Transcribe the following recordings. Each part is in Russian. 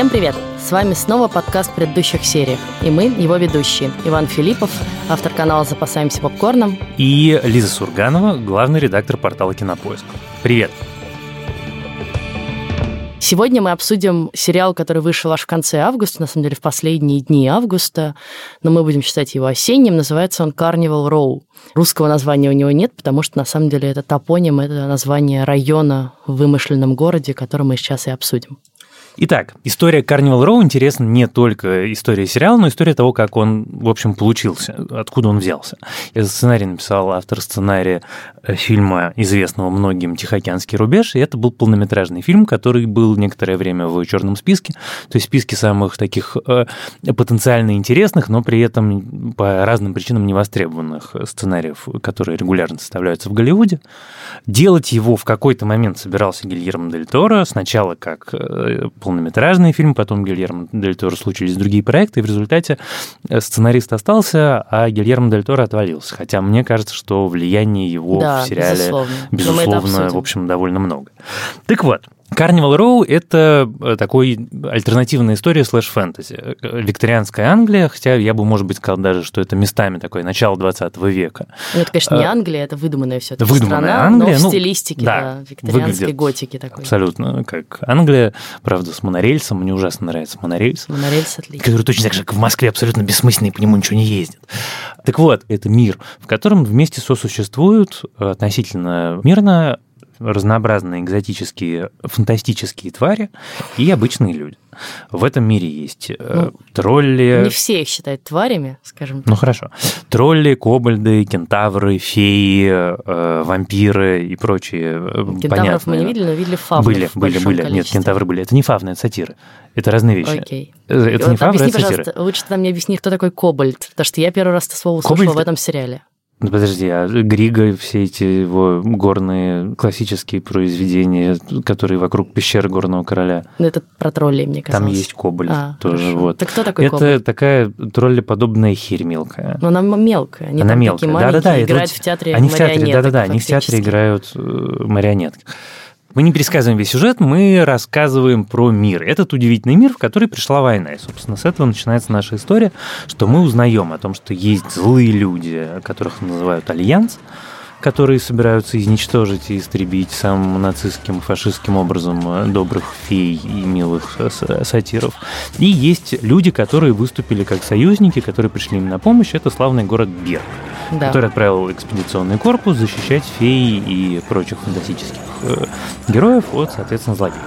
Всем привет! С вами снова подкаст в предыдущих сериях. И мы, его ведущие. Иван Филиппов, автор канала «Запасаемся попкорном». И Лиза Сурганова, главный редактор портала «Кинопоиск». Привет! Сегодня мы обсудим сериал, который вышел аж в конце августа, на самом деле в последние дни августа, но мы будем считать его осенним. Называется он Carnival Row. Русского названия у него нет, потому что на самом деле это топоним, это название района в вымышленном городе, который мы сейчас и обсудим. Итак, история Carnival Row интересна не только история сериала, но история того, как он, в общем, получился, откуда он взялся. Этот сценарий написал автор сценария э, фильма, известного многим «Тихоокеанский рубеж», и это был полнометражный фильм, который был некоторое время в черном списке, то есть списке самых таких э, потенциально интересных, но при этом по разным причинам невостребованных сценариев, которые регулярно составляются в Голливуде. Делать его в какой-то момент собирался Гильермо Дель Торо, сначала как полнометражный фильм, потом Гильермо Дель Торо случились другие проекты, и в результате э, сценарист остался, а Гильермо Дель Торо отвалился. Хотя мне кажется, что влияние его да, в сериале, безусловно, безусловно в общем, довольно много. Так вот, Carnival Row – это э, такой альтернативная история слэш-фэнтези. Викторианская Англия, хотя я бы, может быть, сказал даже, что это местами такое начало 20 века. Ну, это, конечно, не а, Англия, это выдуманная все выдуманная страна, Англия, но в ну, стилистике да, да, викторианской готики такой. Абсолютно, как Англия, правда, с монорельсом. Мне ужасно нравится монорельс. Монорельс отлично. Который точно так же, как в Москве, абсолютно бессмысленный, по нему ничего не ездит. Так вот, это мир, в котором вместе сосуществуют относительно мирно разнообразные экзотические, фантастические твари и обычные люди. В этом мире есть э, ну, тролли... Не все их считают тварями, скажем так. Ну хорошо. Тролли, кобальды, кентавры, феи, э, вампиры и прочие э, Кентавров понятные. мы не видели, но видели фавны Были, были, были. Нет, кентавры были. Это не фавны, это сатиры. Это разные вещи. Окей. Это вот не фавры, объясни, это сатиры. пожалуйста, лучше ты мне объясни, кто такой кобальт, потому что я первый раз это слово услышала в этом сериале. Ну, подожди, а Григо, все эти его горные классические произведения, которые вокруг пещеры Горного Короля. Ну, это про троллей, мне кажется. Там есть кобольд а, тоже. Хорошо. Вот. Так кто такой Это кобольд? такая троллеподобная херь мелкая. Но она мелкая. Они она мелкая. такие маленькие, да, да, да, играют вот в театре они в театре, да, да, да, они в театре играют э, марионетки. Мы не пересказываем весь сюжет, мы рассказываем про мир. Этот удивительный мир, в который пришла война. И, собственно, с этого начинается наша история, что мы узнаем о том, что есть злые люди, которых называют Альянс, которые собираются изничтожить и истребить самым нацистским, фашистским образом э, добрых фей и милых сатиров. И есть люди, которые выступили как союзники, которые пришли им на помощь. Это славный город Берг, Да. который отправил экспедиционный корпус защищать феи и прочих фантастических э, героев от, соответственно, злодеев.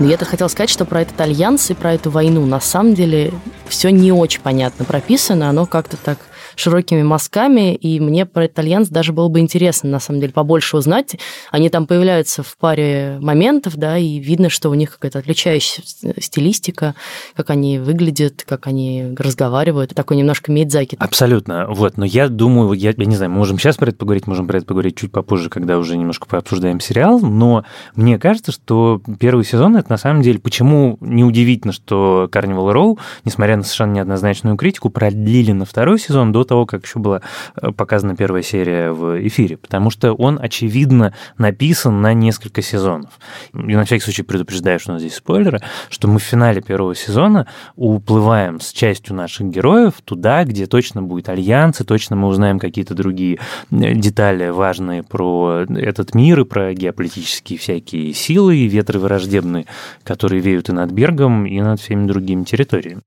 Но я-то хотела сказать, что про этот альянс и про эту войну на самом деле все не очень понятно прописано, оно как-то так широкими мазками, и мне про альянс даже было бы интересно, на самом деле, побольше узнать. Они там появляются в паре моментов, да, и видно, что у них какая-то отличающаяся стилистика, как они выглядят, как они разговаривают. Такой немножко Мидзаки. Абсолютно. Вот, но я думаю, я, я не знаю, мы можем сейчас про это поговорить, можем про это поговорить чуть попозже, когда уже немножко пообсуждаем сериал, но мне кажется, что первый сезон это на самом деле, почему неудивительно, что Carnival Row, несмотря на совершенно неоднозначную критику, продлили на второй сезон до того, как еще была э, показана первая серия в эфире, потому что он, очевидно, написан на несколько сезонов. И на всякий случай предупреждаю, что у нас здесь спойлеры, что мы в финале первого сезона уплываем с частью наших героев туда, где точно будет альянс, и точно мы узнаем какие-то другие э, детали важные про этот мир и про геополитические всякие силы и ветры враждебные, которые веют и над Бергом, и над всеми другими территориями.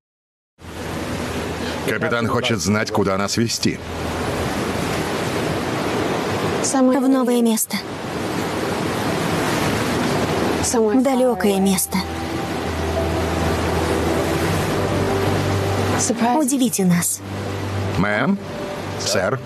Капитан хочет знать, куда нас вести. В новое место. В далекое место. Удивите нас. Мэм? Сэр?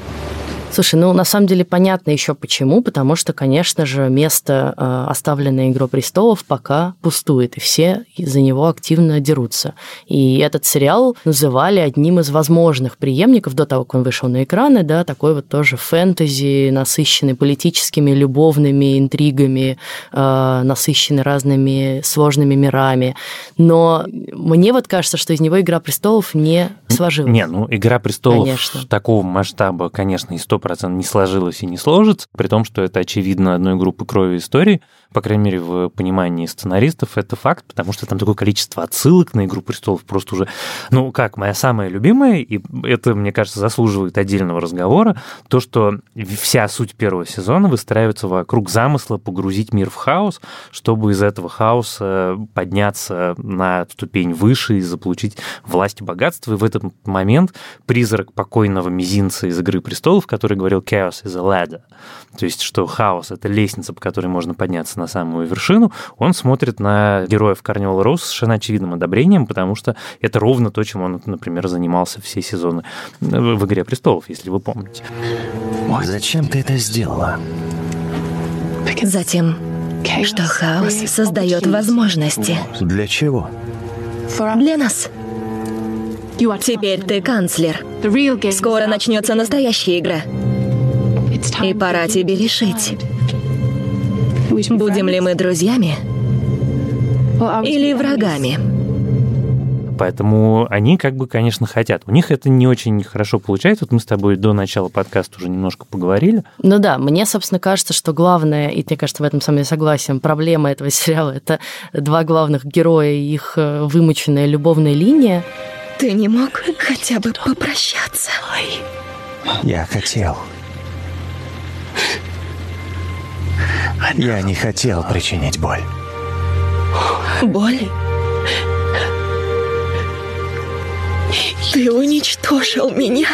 Слушай, ну на самом деле понятно еще почему, потому что, конечно же, место, э, оставленное «Игру престолов», пока пустует, и все за него активно дерутся. И этот сериал называли одним из возможных преемников до того, как он вышел на экраны, да, такой вот тоже фэнтези, насыщенный политическими, любовными интригами, э, насыщенный разными сложными мирами. Но мне вот кажется, что из него «Игра престолов» не сложилась. Не, ну «Игра престолов» Конечно. такого масштаба, конечно, и 100% не сложилось и не сложится, при том, что это, очевидно, одной группы крови истории, по крайней мере, в понимании сценаристов, это факт, потому что там такое количество отсылок на «Игру престолов» просто уже... Ну, как, моя самая любимая, и это, мне кажется, заслуживает отдельного разговора, то, что вся суть первого сезона выстраивается вокруг замысла погрузить мир в хаос, чтобы из этого хаоса подняться на ступень выше и заполучить власть и богатство. И в этот момент призрак покойного мизинца из «Игры престолов», который говорил «Chaos is a ladder», то есть что хаос — это лестница, по которой можно подняться на самую вершину, он смотрит на героев Карнивал Роуз с совершенно очевидным одобрением, потому что это ровно то, чем он, например, занимался все сезоны в «Игре престолов», если вы помните. Зачем ты это сделала? Затем, что хаос создает возможности Для чего? для нас. Теперь ты канцлер. Скоро начнется настоящая игра. И пора тебе решить, будем ли мы друзьями или врагами. Поэтому они как бы, конечно, хотят. У них это не очень хорошо получается. Вот мы с тобой до начала подкаста уже немножко поговорили. Ну да, мне, собственно, кажется, что главное, и мне кажется, в этом со мной согласен, проблема этого сериала – это два главных героя и их э, вымученная любовная линия. Ты не мог хотя бы попрощаться? Я хотел. Я не хотел причинить боль. Боль? Ты уничтожил меня.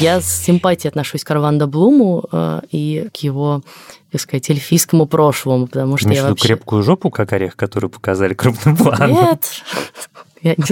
Я с симпатией отношусь к Арвандо Блуму э, и к его, так сказать, эльфийскому прошлому, потому что Имеешь я виду вообще... крепкую жопу, как орех, который показали крупным планом? Нет. Я не-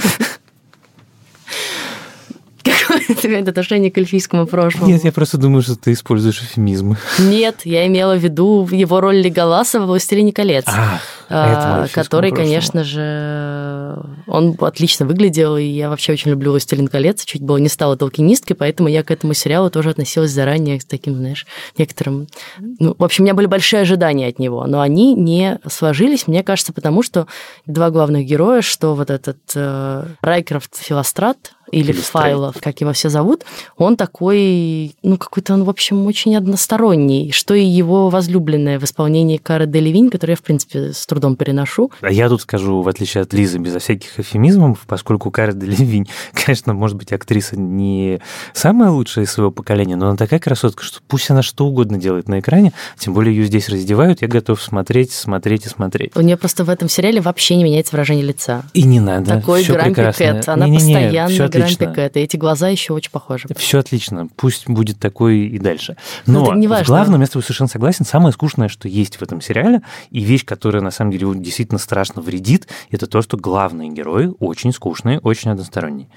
Какое это имеет отношение к эльфийскому прошлому? Нет, я просто думаю, что ты используешь эфемизмы. Нет, я имела в виду его роль Леголаса во «Властелине колец», А, а, эльфийскому который, конечно же, он отлично выглядел, и я вообще очень люблю «Властелин колец», чуть было не стала толкинисткой, поэтому я к этому сериалу тоже относилась заранее с таким, знаешь, некоторым... Ну, в общем, у меня были большие ожидания от него, но они не сложились, мне кажется, потому что два главных героя, что вот этот э, Райкрофт Филострат, или. Файлов, как его все зовут, он такой, ну, какой-то он, в общем, очень односторонний, что и его возлюбленная в исполнении Кары Делевинь, которую я, в принципе, с трудом переношу. А я тут скажу, в отличие от Лизы, безо всяких эфемизмов, поскольку Кара Делевинь, конечно, может быть, актриса не самая лучшая из своего поколения, но она такая красотка, что пусть она что угодно делает на экране, тем более ее здесь раздевают, я готов смотреть, смотреть и смотреть. У нее просто в этом сериале вообще не меняется выражение лица. И не надо. Такой Грампи прекрасно. Кэт. Она Не-не-не, постоянно Грампи. Кэт. И эти глаза еще очень похожи. Все отлично, пусть будет такой и дальше. Ну, Но это не важно. в главном я с тобой совершенно согласен. Самое скучное, что есть в этом сериале, и вещь, которая на самом деле действительно страшно вредит, это то, что главные герои очень скучные, очень односторонние.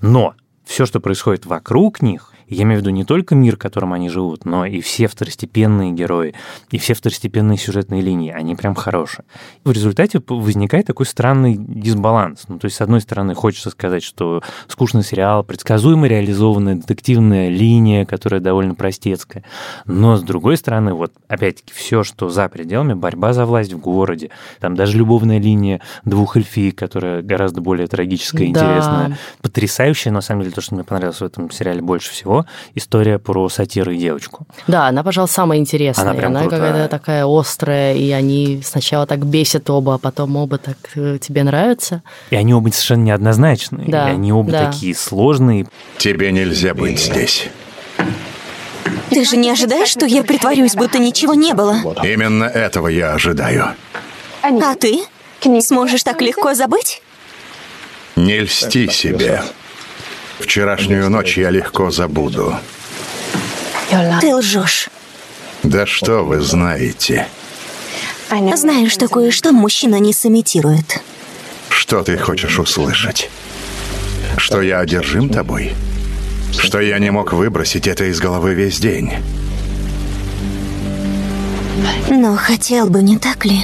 Но все, что происходит вокруг них, я имею в виду не только мир, в котором они живут, но и все второстепенные герои, и все второстепенные сюжетные линии, они прям хорошие. В результате возникает такой странный дисбаланс. Ну, то есть, с одной стороны, хочется сказать, что скучный сериал, предсказуемо реализованная детективная линия, которая довольно простецкая. Но, с другой стороны, вот, опять-таки, все, что за пределами, борьба за власть в городе, там даже любовная линия двух эльфиек, которая гораздо более трагическая и Да. интересная. Потрясающая, на самом деле, то, что мне понравилось в этом сериале больше всего, история про сатиру и девочку. Да, она, пожалуй, самая интересная. Она прям она крутая. какая-то такая острая, и они сначала так бесят оба, а потом оба так э, тебе нравятся. И они оба совершенно неоднозначные. Да, и они оба да. такие сложные. Тебе нельзя быть здесь. Ты же не ожидаешь, что я притворюсь, будто ничего не было? Именно этого я ожидаю. А ты? Сможешь так легко забыть? Не льсти себе. Вчерашнюю ночь я легко забуду. Ты лжешь. Да что вы знаете? Знаю, что кое-что мужчина не сымитирует. Что ты хочешь услышать? Что я одержим тобой? Что я не мог выбросить это из головы весь день? Но хотел бы, не так ли?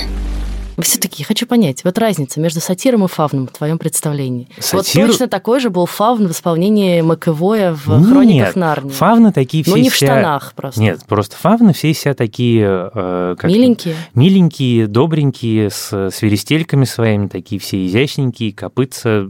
Все-таки хочу понять, вот разница между сатиром и фавном в твоем представлении. Сатир- Вот точно такой же был фавн в исполнении Маковоя в «Хрониках Нет, Нарнии». Фавны такие все Но не в штанах просто. Нет, просто фавны все себя такие... э, как- Миленькие. Миленькие, добренькие, с свиристельками своими, такие все изящненькие, копытца,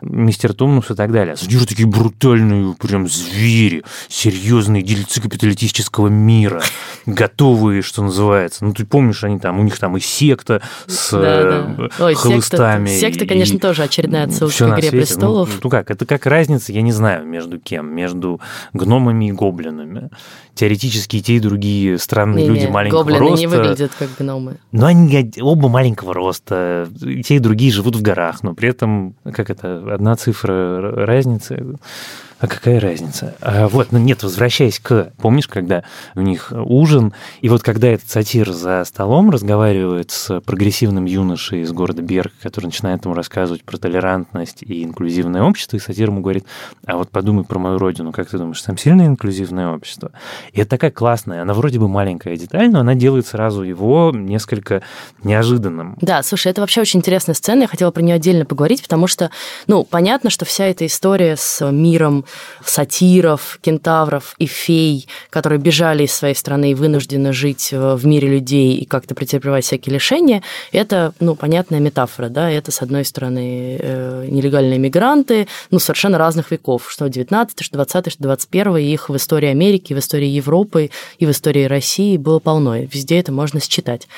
мистер Тумнус и так далее. А сатиры такие брутальные, прям звери, серьезные дельцы капиталистического мира, готовые, что называется. Ну, ты помнишь, они там, у них там и секта с Да, да. э, Ой, хлыстами. секта, конечно, тоже очередная отсылка к «Игре престолов». Ну, ну как, это как разница, я не знаю, между кем, между гномами и гоблинами. Теоретически и те, и другие странные люди маленького гоблины роста. не выглядят как гномы. Но они од- оба маленького роста, и те, и другие живут в горах, но при этом, как это, одна цифра разницы. А какая разница? А вот, ну нет, возвращаясь к... Помнишь, когда у них ужин, и вот когда этот сатир за столом разговаривает с прогрессивным юношей из города Берг, который начинает ему рассказывать про толерантность и инклюзивное общество, и сатир ему говорит, а вот подумай про мою родину, как ты думаешь, там сильное инклюзивное общество? И это такая классная, она вроде бы маленькая деталь, но она делает сразу его несколько неожиданным. Да, слушай, это вообще очень интересная сцена, я хотела про нее отдельно поговорить, потому что, ну, понятно, что вся эта история с миром сатиров, кентавров и фей, которые бежали из своей страны и вынуждены жить э, в мире людей и как-то претерпевать всякие лишения, это, ну, понятная метафора, да, это, с одной стороны, э, нелегальные мигранты, ну, совершенно разных веков, что 19 что 20 что 21 и их в истории Америки, в истории Европы и в истории России было полно, везде это можно считать.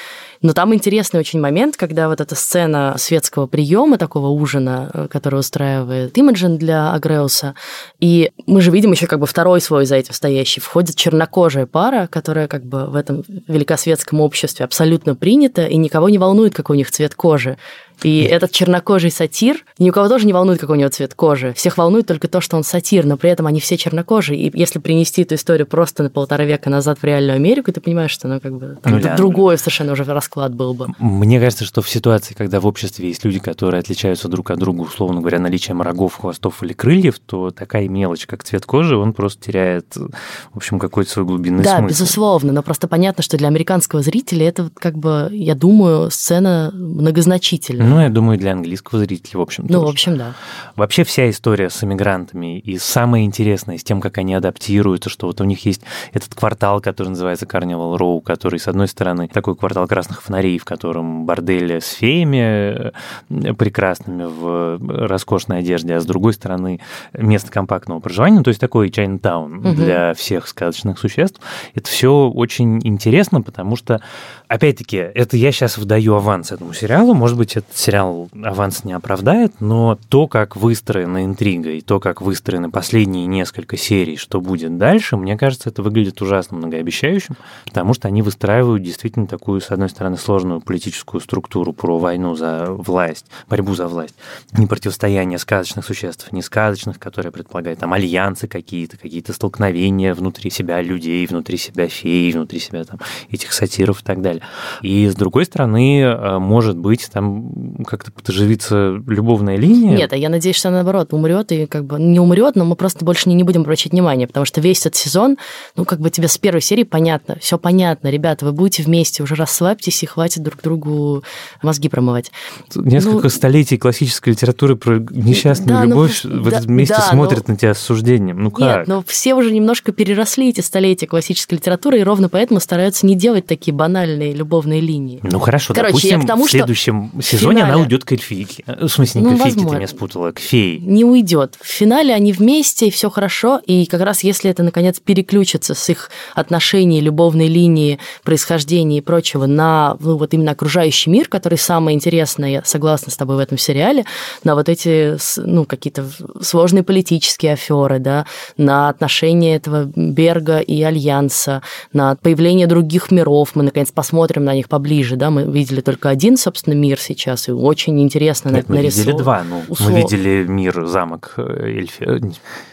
Но там интересный очень момент, когда вот эта сцена светского приема, такого ужина, э, который устраивает Имаджин для Агреуса, и мы же видим еще как бы второй свой за этим стоящий, входит чернокожая пара, которая как бы в этом великосветском обществе абсолютно принята, и никого не волнует, какой у них цвет кожи. И этот чернокожий сатир, ни у кого тоже не волнует, какой у него цвет кожи. Всех волнует только то, что он сатир, но при этом они все чернокожие. И если принести эту историю просто на полтора века назад в реальную Америку, ты понимаешь, что ну, как бы, там Ну да. другой совершенно уже расклад был бы. Мне кажется, что в ситуации, когда в обществе есть люди, которые отличаются друг от друга, условно говоря, наличием рогов, хвостов или крыльев, то такая мелочь, как цвет кожи, он просто теряет, в общем, какой-то свой глубинный Да, смысл. безусловно, но просто понятно, что для американского зрителя это как бы, я думаю, сцена многозначительная. Ну, я думаю, для английского зрителя, в общем, Ну, в тоже. общем, да. Вообще вся история с эмигрантами и самое интересное с тем, как они адаптируются, что вот у них есть этот квартал, который называется Carnival Row, который, с одной стороны, такой квартал красных фонарей, в котором бордели с феями э, прекрасными в роскошной одежде, а с другой стороны место компактного проживания, ну, то есть такой Чайнтаун Мгм. для всех сказочных существ. Это все очень интересно, потому что, опять-таки, это я сейчас выдаю аванс этому сериалу, может быть, этот сериал аванс не оправдает, но то, как выстроена интрига и то, как выстроены последние несколько серий, что будет дальше, мне кажется, это выглядит ужасно многообещающим, потому что они выстраивают действительно такую, с одной стороны, сложную политическую структуру про войну за власть, борьбу за власть, не противостояние сказочных существ, не сказочных, которые предполагают там альянсы какие-то, какие-то столкновения внутри себя людей, внутри себя феи, внутри себя там этих сатиров и так далее. И с другой стороны, э, может быть, там как-то подоживится любовная линия. Нет, а я надеюсь, что она, наоборот умрет и как бы не умрет, но мы просто больше не, не будем обращать внимания, потому что весь этот сезон, ну, как бы тебе с первой серии понятно, все понятно, ребята, вы будете вместе, уже расслабьтесь и хватит друг другу мозги промывать. Несколько Ну, столетий классической литературы про несчастную Да, ну, любовь да, в этом месте да, смотрят но- на тебя с осуждением. Ну как? Нет, но все уже немножко переросли эти столетия классической литературы, и ровно поэтому стараются не делать такие банальные любовные линии. Ну хорошо, Короче, я допустим, к тому, в что следующем в сезоне она финале- уйдет к эльфийке. Э, В смысле, не Ну, к эльфийке, ты возможно. меня спутала, к фее. не уйдет. В финале они вместе, и все хорошо. И как раз если это, наконец, переключится с их отношений, любовной линии, происхождения и прочего на ну, вот именно окружающий мир, который самое интересное, я согласна с тобой в этом сериале, на вот эти ну, какие-то сложные политические аферы, да, на отношения этого Берга и Альянса, на появление других миров. Мы, наконец, посмотрим на них поближе. Да? Мы видели только один, собственно, мир сейчас, и очень интересно Нет, мы видели нарисован. два. Ну, Услов- мы видели мир, замок э, эльфи. э,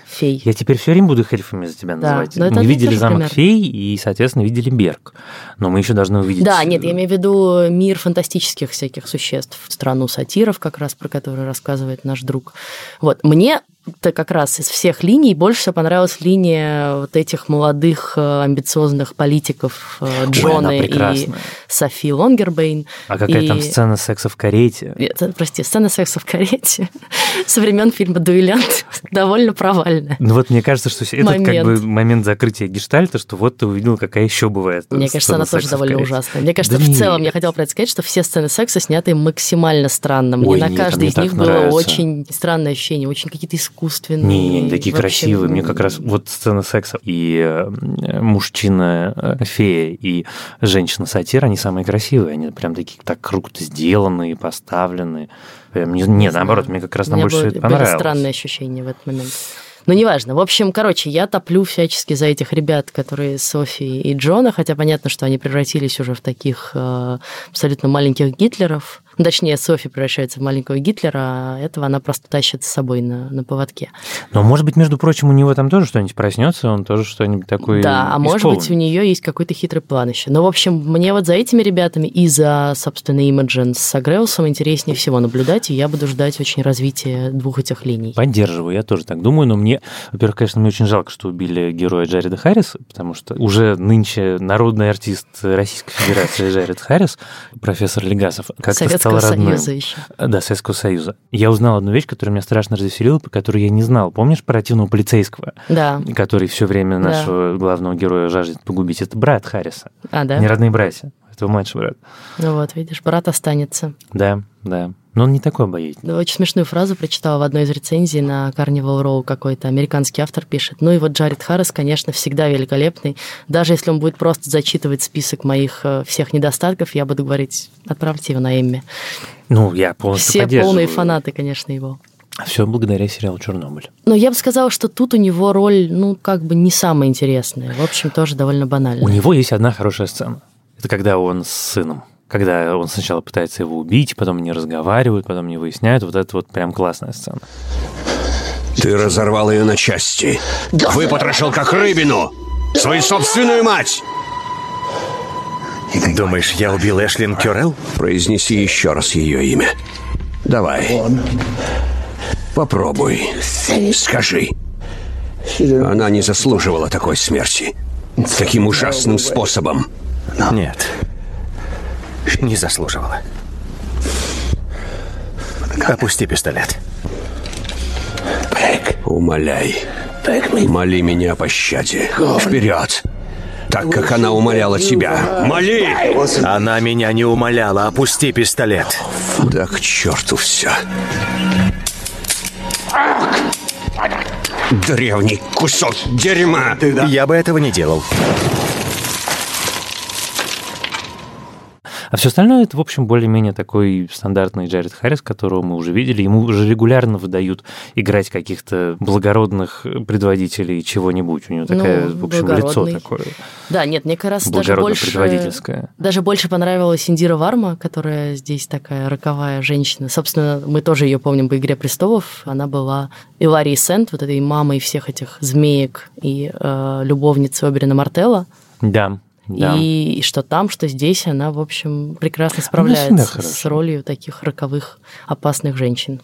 Фей. Я теперь все время буду их эльфами за тебя Да, называть. мы видели замок пример. фей и, соответственно, видели Берг. Но мы еще должны увидеть... Да, нет, я имею в виду мир фантастических всяких существ, страну сатиров, как раз про который рассказывает наш друг. Вот, мне то как раз из всех линий больше всего понравилась линия вот этих молодых э, амбициозных политиков э, Джона Ой, и Софи Лонгербейн. А какая и... там сцена секса в карете? Это, прости, сцена секса в карете со времен фильма «Дуэлянт» довольно провальная. Ну вот мне кажется, что это момент. как бы момент закрытия гештальта, что вот ты увидел, какая еще бывает. Мне кажется, она тоже довольно ужасная. Мне кажется, да в целом я хотела сказать, что все сцены секса сняты максимально странно. Мне Ой, на каждой из них было нравится. очень странное ощущение, очень какие-то искусственные. Не, не такие красивые. Мне как раз вот сцена секса и э, мужчина-фея э, и женщина-сатира, они самые красивые. Они прям такие так круто сделанные, поставлены. Нет, не наоборот, мне как раз там больше были, понравилось. Были странные ощущения в этот момент. Но неважно. В общем, короче, я топлю всячески за этих ребят, которые Софи и Джона, хотя понятно, что они превратились уже в таких э, абсолютно маленьких Гитлеров. Ну, точнее, Софи превращается в маленького Гитлера, а этого она просто тащит с собой на, на поводке. Но, может быть, между прочим, у него там тоже что-нибудь проснется, он тоже что-нибудь такое Да, а может быть, у нее есть какой-то хитрый план еще. Но, в общем, мне вот за этими ребятами и за, собственно, Имаджин с Агреусом интереснее всего наблюдать, и я буду ждать очень развития двух этих линий. Поддерживаю, я тоже так думаю, но мне, во-первых, конечно, мне очень жалко, что убили героя Джареда Харриса, потому что уже нынче народный артист Российской Федерации Джаред Харрис, профессор Легасов, как-то стал родным. Союза еще. Да, Советского Союза. Я узнал одну вещь, которая меня страшно развеселила, по которой я не знал. Помнишь оперативного полицейского? Да. Который все время нашего да. главного героя жаждет погубить. Это брат Харриса. А, да? Не родные братья. Это его младший брат. Ну вот, видишь, брат останется. Да, да. Но он не такой обаятельный. Очень смешную фразу прочитала в одной из рецензий на Carnival Row какой-то американский автор пишет. Ну и вот Джаред Харрис, конечно, всегда великолепный. Даже если он будет просто зачитывать список моих э, всех недостатков, я буду говорить, отправьте его на Эмми. Ну, я полностью Все полные фанаты, конечно, его. Все благодаря сериалу «Чернобыль». Но я бы сказала, что тут у него роль, ну, как бы не самая интересная. В общем, тоже довольно банальная. У него есть одна хорошая сцена. Это когда он с сыном когда он сначала пытается его убить, потом не разговаривают, потом не выясняют. Вот это вот прям классная сцена. Ты разорвал ее на части. Выпотрошил как рыбину. Свою собственную мать. Думаешь, я убил Эшлин Кюрелл? Произнеси еще раз ее имя. Давай. Попробуй. Скажи. Она не заслуживала такой смерти. Таким ужасным способом. Нет не заслуживала. Опусти пистолет. Умоляй. Моли меня о пощаде. Вперед! Так, как она умоляла тебя. Моли! Она меня не умоляла. Опусти пистолет. Да к черту все. Древний кусок дерьма! Я бы этого не делал. А все остальное это, в общем, более-менее такой стандартный Джаред Харрис, которого мы уже видели. Ему уже регулярно выдают играть каких-то благородных предводителей чего-нибудь. У него ну, такое, в общем, лицо такое. Да, нет, мне как раз даже больше, даже больше понравилась Индира Варма, которая здесь такая роковая женщина. Собственно, мы тоже ее помним по «Игре престолов». Она была Иларии Сент, вот этой мамой всех этих змеек и э, любовницей Оберина Мартелла. Да. Да. И, что там, что здесь, она, в общем, прекрасно справляется с ролью таких роковых, опасных женщин.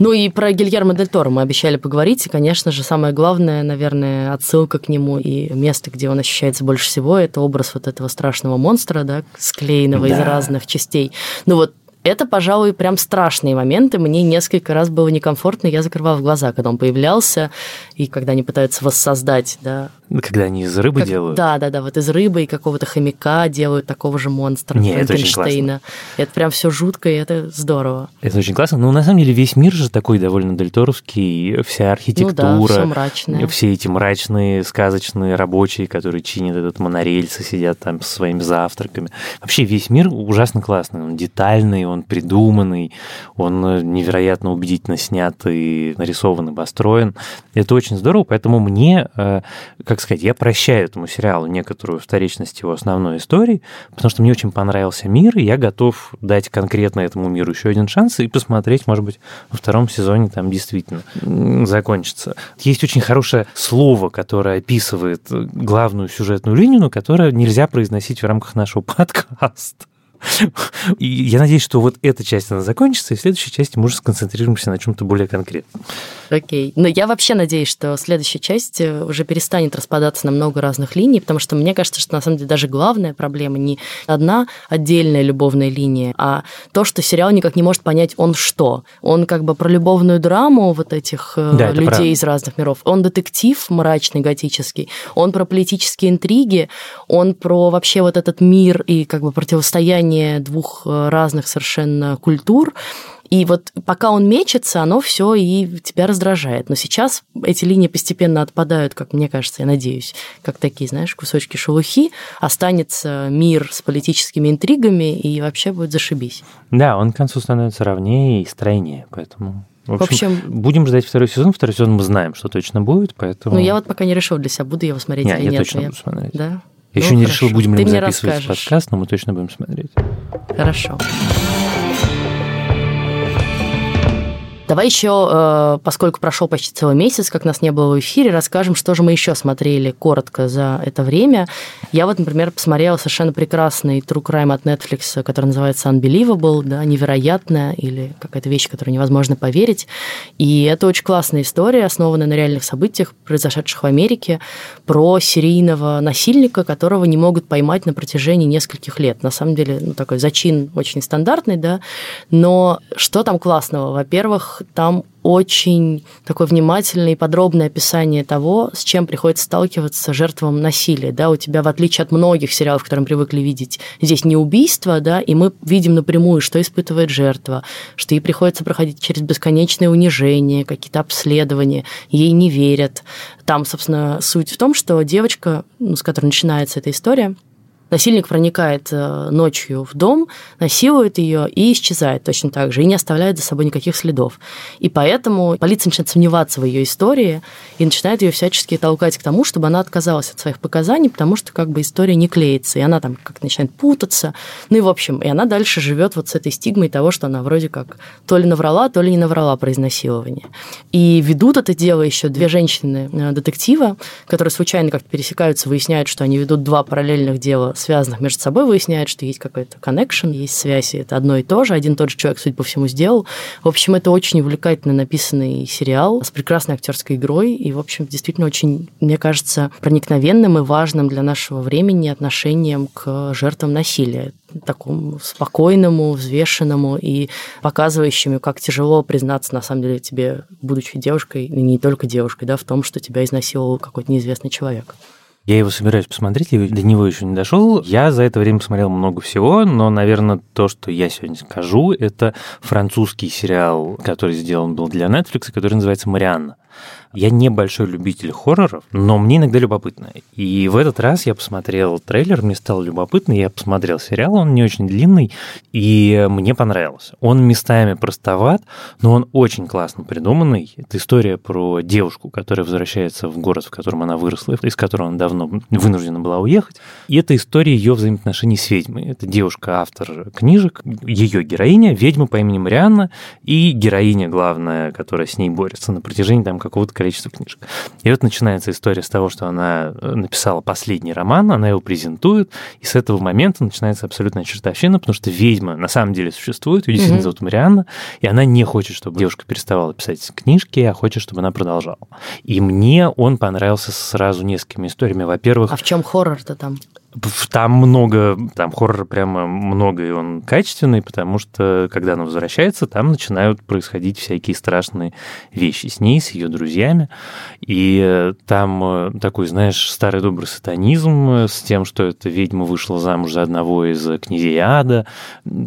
Ну и про Гильермо Дель Торо мы обещали поговорить, и, конечно же, самое главное, наверное, отсылка к нему и место, где он ощущается больше всего, это образ вот этого страшного монстра, да, склеенного да. из разных частей. Ну вот это, пожалуй, прям страшные моменты. Мне несколько раз было некомфортно, я закрывала глаза, когда он появлялся, и когда они пытаются воссоздать, да. Когда они из рыбы как, делают? Да, да, да, вот из рыбы и какого-то хомяка делают такого же монстра, Нет, Франкенштейна. Это, это прям все жутко, и это здорово. Это очень классно. Но на самом деле весь мир же такой довольно дельторовский, вся архитектура, ну да, все мрачное. все эти мрачные, сказочные рабочие, которые чинят этот монорельсы, сидят там со своими завтраками. Вообще весь мир ужасно классный, он детальный, он придуманный, он э, невероятно убедительно снят и нарисован и построен. Это очень здорово, поэтому мне, э, как сказать, я прощаю этому сериалу некоторую вторичность его основной истории, потому что мне очень понравился мир, и я готов дать конкретно этому миру еще один шанс и посмотреть, может быть, во втором сезоне там действительно закончится. Есть очень хорошее слово, которое описывает главную сюжетную линию, но которое нельзя произносить в рамках нашего подкаста. И я надеюсь, что вот эта часть, она закончится, и в следующей части мы уже сконцентрируемся на чем-то более конкретном. Окей. Но я вообще надеюсь, что следующая часть э, уже перестанет распадаться на много разных линий, потому что мне кажется, что на самом деле даже главная проблема не одна отдельная любовная линия, а то, что сериал никак не может понять, он что. Он как бы про любовную драму вот этих э, Да, людей из разных миров. Он детектив мрачный, готический. Он про политические интриги. Он про вообще вот этот мир и как бы противостояние двух э, разных совершенно культур. И вот пока он мечется, оно все и тебя раздражает. Но сейчас эти линии постепенно отпадают, как мне кажется, я надеюсь, как такие, знаешь, кусочки шелухи. Останется мир с политическими интригами, и вообще будет зашибись. Да, он к концу становится ровнее и стройнее, поэтому... В общем, общем- будем ждать второй сезон. Второй сезон мы знаем, что точно будет, поэтому... Но я вот пока не решил для себя, буду я его смотреть Не, или я нет. точно но буду смотреть. Да? Я Ну, еще не решил, хорошо. будем ли Ты мы записывать подкаст, но мы точно будем смотреть. Хорошо. Давай еще, э, поскольку прошел почти целый месяц, как нас не было в эфире, расскажем, что же мы еще смотрели коротко за это время. Я вот, например, посмотрела совершенно прекрасный true crime от Netflix, который называется Unbelievable, да, невероятная или какая-то вещь, которую невозможно поверить. И это очень классная история, основанная на реальных событиях, произошедших в Америке, про серийного насильника, которого не могут поймать на протяжении нескольких лет. На самом деле, ну, такой зачин очень стандартный, да, но что там классного? Во-первых, там очень такое внимательное и подробное описание того, с чем приходится сталкиваться жертвам насилия. Да, у тебя, в отличие от многих сериалов, которые мы привыкли видеть, здесь не убийство, да, и мы видим напрямую, что испытывает жертва, что ей приходится проходить через бесконечные унижения, какие-то обследования, ей не верят. Там, собственно, суть в том, что девочка, ну, с которой начинается эта история, Насильник проникает э, ночью в дом, насилует ее и исчезает точно так же, и не оставляет за собой никаких следов. И поэтому полиция начинает сомневаться в ее истории и начинает ее всячески толкать к тому, чтобы она отказалась от своих показаний, потому что как бы история не клеится, и она там как-то начинает путаться. Ну и в общем, и она дальше живет вот с этой стигмой того, что она вроде как то ли наврала, то ли не наврала про изнасилование. И ведут это дело еще две женщины-детектива, которые случайно как-то пересекаются, выясняют, что они ведут два параллельных дела, связанных между собой, выясняют, что есть какой-то connection, есть связь, и это одно и то же. Один и тот же человек, судя по всему, сделал. В общем, это очень увлекательно написанный сериал с прекрасной актерской игрой и, в общем, действительно очень, мне кажется, проникновенным и важным для нашего времени отношением к жертвам насилия такому спокойному, взвешенному и показывающему, как тяжело признаться, на самом деле, тебе, будучи девушкой, и не только девушкой, да, в том, что тебя изнасиловал какой-то неизвестный человек. Я его собираюсь посмотреть, я до него еще не дошел. Я за это время посмотрел много всего, но, наверное, то, что я сегодня скажу, это французский сериал, который сделан был для Netflix, который называется «Марианна». Я небольшой любитель хорроров, но мне иногда любопытно. И в этот раз я посмотрел трейлер, мне стало любопытно, я посмотрел сериал, он не очень длинный, и мне понравился. Он местами простоват, но он очень классно придуманный. Это история про девушку, которая возвращается в город, в котором она выросла, из которого она давно вынуждена была уехать. И это история ее взаимоотношений с ведьмой. Это девушка-автор книжек, ее героиня, ведьма по имени Марианна, и героиня главная, которая с ней борется на протяжении там какого-то количества книжек. И вот начинается история с того, что она э, написала последний роман, она его презентует, и с этого момента начинается абсолютная чертовщина, потому что ведьма на самом деле существует, ее действительно Мгм. зовут Марианна, и она не хочет, чтобы девушка переставала писать книжки, а хочет, чтобы она продолжала. И мне он понравился сразу несколькими историями. Во-первых, А в чем хоррор-то там? Там много, там хоррора прямо много, и он качественный, потому что, когда она возвращается, там начинают происходить всякие страшные вещи с ней, с ее друзьями. И э, там э, такой, знаешь, старый добрый сатанизм э, с тем, что эта ведьма вышла замуж за одного из князей ада.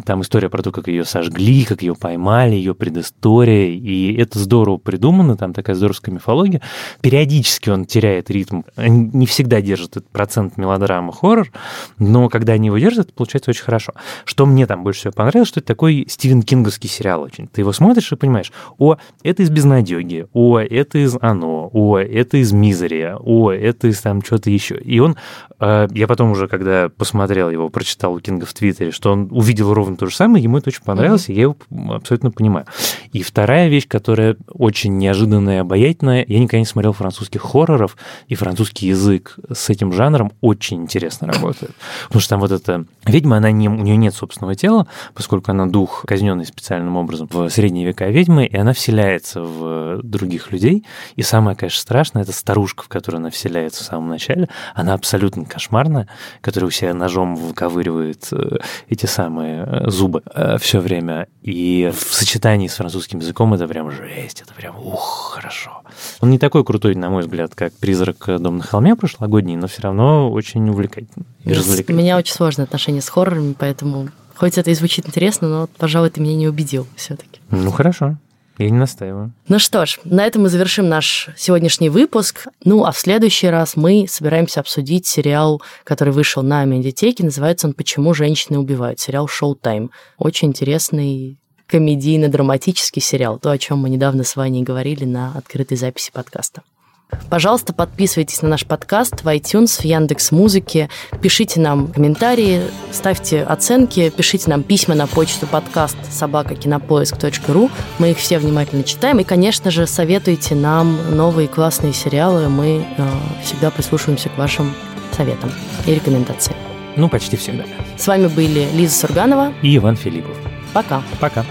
Там история про то, как ее сожгли, как ее поймали, ее предыстория. И это здорово придумано, там такая здоровская мифология. Периодически он теряет ритм. Не всегда держит этот процент мелодрамы хоррор, но когда они его держат, получается очень хорошо. Что мне там больше всего понравилось, что это такой Стивен Кинговский сериал очень. Ты его смотришь и понимаешь, о, это из «Безнадеги», о, это из «Оно», о, это из «Мизери», о, это из там что-то еще. И он, я потом уже, когда посмотрел его, прочитал у Кинга в Твиттере, что он увидел ровно то же самое, ему это очень понравилось, и я его абсолютно понимаю. И вторая вещь, которая очень неожиданная и обаятельная, я никогда не смотрел французских хорроров, и французский язык с этим жанром очень интересно работает. Потому что там вот эта ведьма, она не, у нее нет собственного тела, поскольку она дух, казненный специальным образом в средние века ведьмы, и она вселяется в других людей. И самое, конечно, страшное, это старушка, в которую она вселяется в самом начале. Она абсолютно кошмарная, которая у себя ножом выковыривает э, эти самые э, зубы э, все время. И в сочетании с французским языком это прям жесть, это прям ух, хорошо. Он не такой крутой, на мой взгляд, как «Призрак дома на холме» прошлогодний, но все равно очень увлекательный и развлекательный. У меня очень сложное отношение с хоррорами, поэтому хоть это и звучит интересно, но, пожалуй, ты меня не убедил все-таки. Ну, хорошо. Я не настаиваю. Ну что ж, на этом мы завершим наш сегодняшний выпуск. Ну, а в следующий раз мы собираемся обсудить сериал, который вышел на медиатеке. Называется он «Почему женщины убивают?» Сериал «Шоу Тайм». Очень интересный комедийно-драматический сериал. То, о чем мы недавно с Ваней говорили на открытой записи подкаста. Пожалуйста, подписывайтесь на наш подкаст в iTunes, в Яндекс Музыке, пишите нам комментарии, ставьте оценки, пишите нам письма на почту подкаст собакакинопоиск.ру. Мы их все внимательно читаем. И, конечно же, советуйте нам новые классные сериалы. Мы э, всегда прислушиваемся к вашим советам и рекомендациям. Ну, почти всегда. С вами были Лиза Сурганова и Иван Филиппов. Пока. Пока.